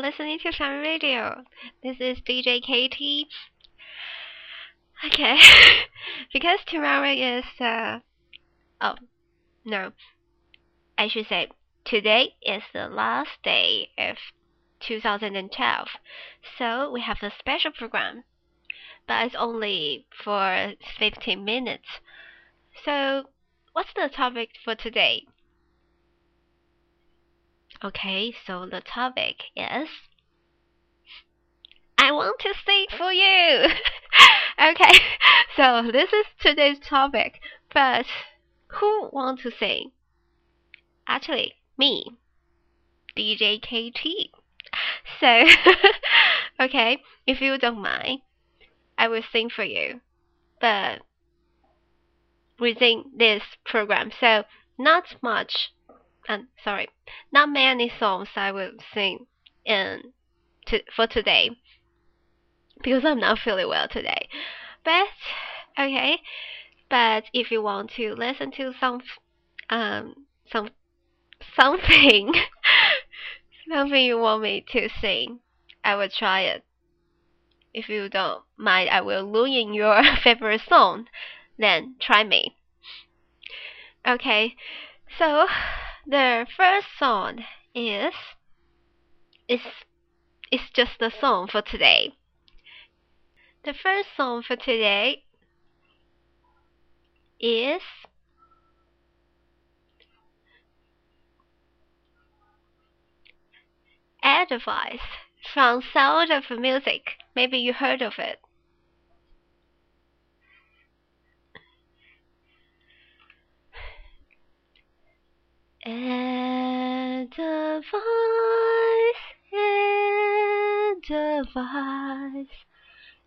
listening to Shine Radio. This is DJ KT. Okay, because tomorrow is uh oh no, I should say today is the last day of 2012, so we have a special program, but it's only for 15 minutes. So, what's the topic for today? Okay, so the topic is I want to sing for you. okay, so this is today's topic, but who want to sing? Actually, me, DJ KT. So, okay, if you don't mind, I will sing for you, but within this program, so not much and sorry, not many songs I will sing in to, for today because I'm not feeling well today. But okay, but if you want to listen to some um some something something you want me to sing, I will try it. If you don't mind, I will ruin your favorite song. Then try me. Okay, so the first song is is is just the song for today. The first song for today is Edelweiss from Sound of Music. Maybe you heard of it. Edelweiss, edelweiss.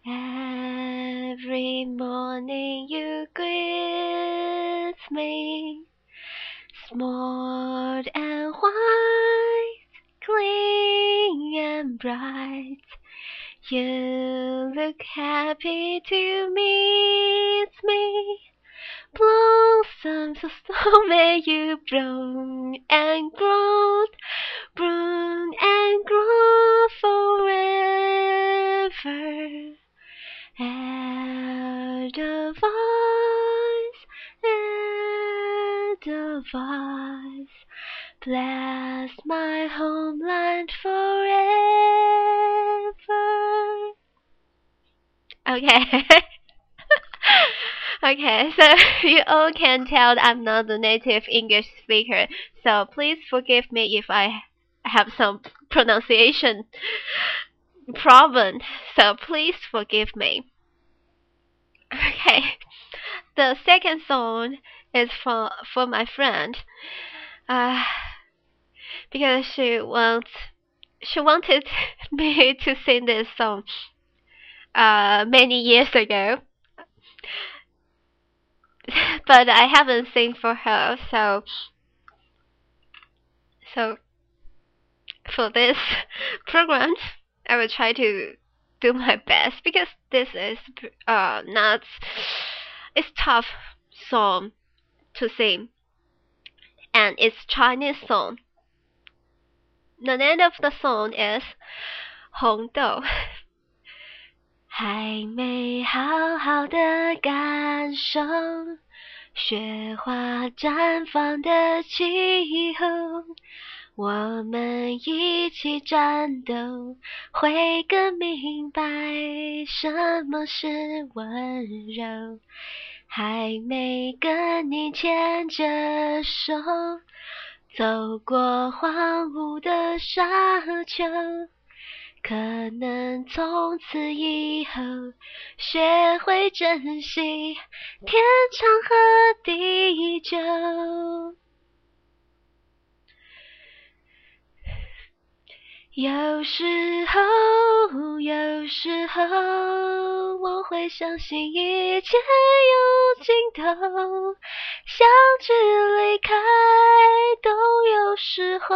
Every morning you greet me, smart and white, clean and bright. You look happy to meet me. Blossoms of snow may you bloom and grow, bloom and grow forever. Edelweiss, edelweiss, bless my homeland forever. Okay. Okay, so you all can tell I'm not a native English speaker, so please forgive me if I have some pronunciation problem. So please forgive me. Okay, the second song is for for my friend, uh, because she wants she wanted me to sing this song uh many years ago but I haven't seen for her, so so for this program, I will try to do my best because this is uh not it's tough song to sing, and it's Chinese song. The name of the song is 红豆。还没好好的感受雪花绽放的气候，我们一起战斗，会更明白什么是温柔。还没跟你牵着手，走过荒芜的沙丘。可能从此以后学会珍惜天长和地久。有时候，有时候我会相信一切有尽头，相聚离开都有时候。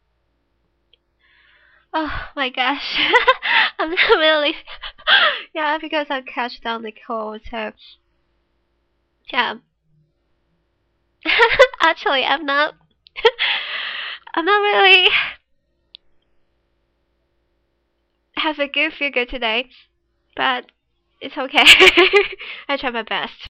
My gosh, I'm really, yeah, because I catch down the cold, so yeah. Actually, I'm not, I'm not really have a good figure today, but it's okay. I try my best.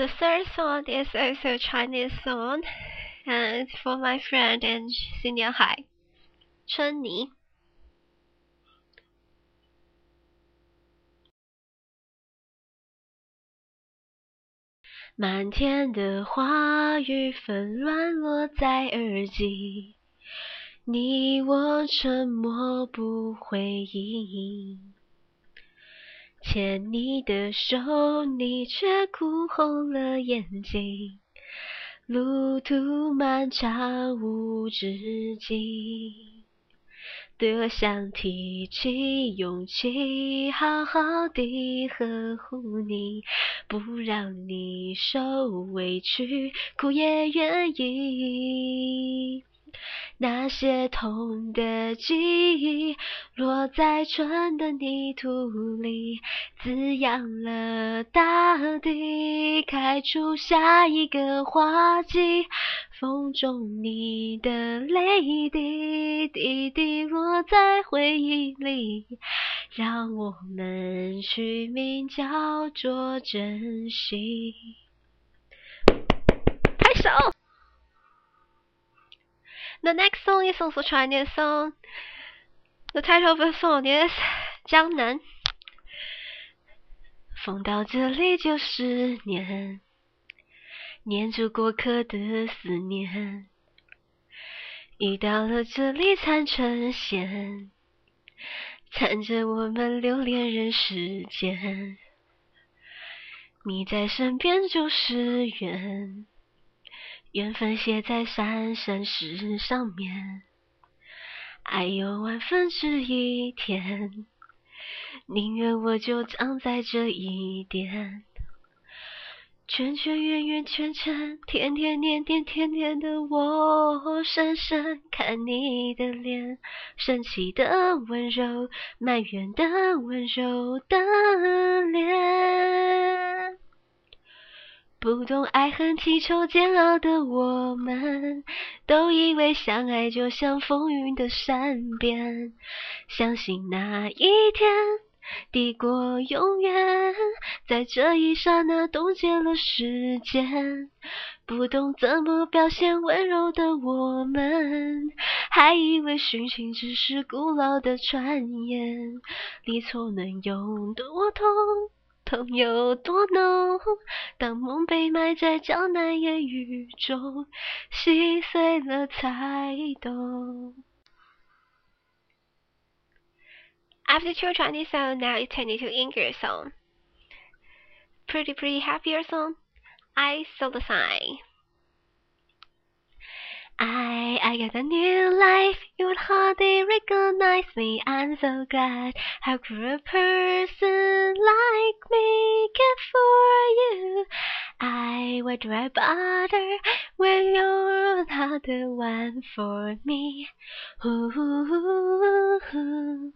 The third song is also a Chinese song, and for my friend in senior high, Chen Ni. 满天的花雨纷乱落在耳际，你我沉默不回应。 牵你的手，你却哭红了眼睛。路途漫长无止境，多想提起勇气，好好地呵护你，不让你受委屈，哭也愿意。那些痛的记忆，落在春的泥土里，滋养了大地，开出下一个花季。风中你的泪滴，滴滴落在回忆里，让我们取名叫做珍惜。拍手。The next song is also Chinese song. The title of the song is 江南。风到这里就是念，念住过客的思念。雨到了这里才成线，缠着我们留恋人世间。你在身边就是缘。缘分写在三生石上面，爱有万分之一甜，宁愿我就葬在这一点。圈圈圆圆圈圈，天天年年天天的我，深深看你的脸，生气的温柔，埋怨的温柔的脸。不懂爱恨情仇煎熬的我们，都以为相爱就像风云的善变，相信那一天抵过永远，在这一刹那冻结了时间。不懂怎么表现温柔的我们，还以为殉情只是古老的传言，离错能有多痛？痛有多浓？当梦被埋在江南烟雨中，细碎了才懂。After two Chinese song, now it's turning to English song. Pretty pretty happier song. I saw the sign. I, I got a new life, you would hardly recognize me, I'm so glad. How could a person like me care for you? I, do I bother when you're not the one for me? Ooh, ooh, ooh,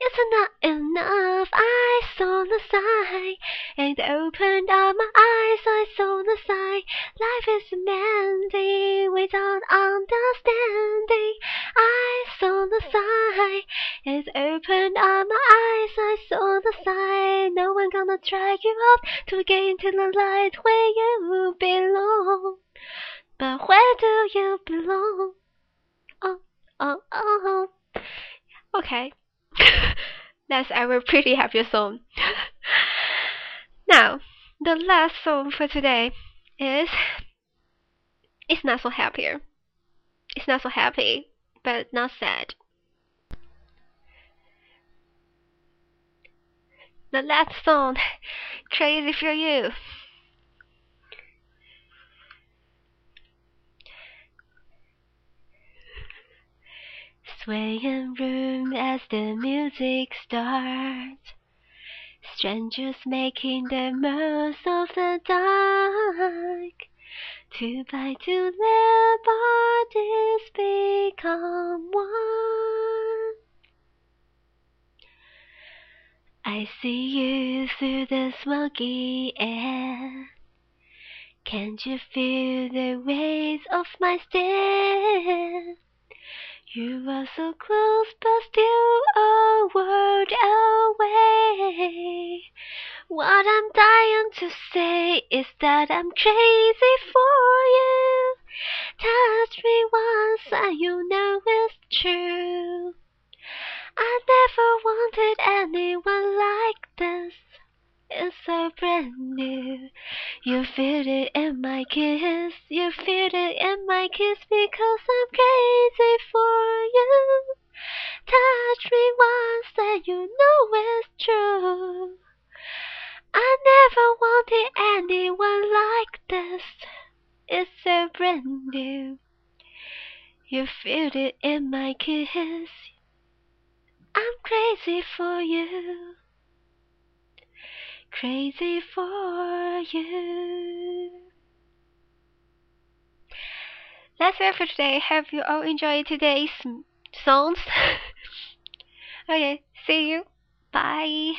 it's not enough. I saw the sign and opened up my eyes. I saw the sign. Life is demanding without understanding. I saw the sign and opened up my eyes. I saw the sign. No one gonna drag you up to get into the light where you belong. But where do you belong? Oh, oh, oh. Okay. That's our pretty happy song. now, the last song for today is It's Not So Happier. it's not so happy, but not sad. The last song, Crazy for You. Swaying room as the music starts. Strangers making the most of the dark. Two by two, their bodies become one. I see you through the smoky air. Can't you feel the waves of my stare? You are so close, but still a world away. What I'm dying to say is that I'm crazy for you. Touch me once and you know it's true. I never wanted anyone like this. It's so brand new. You feel it in my kiss. You feel it in my kiss because I'm crazy for you. Touch me once and you know it's true. I never wanted anyone like this. It's so brand new. You feel it in my kiss. I'm crazy for you. Crazy for you. That's it for today. Have you all enjoyed today's songs? okay, see you. Bye.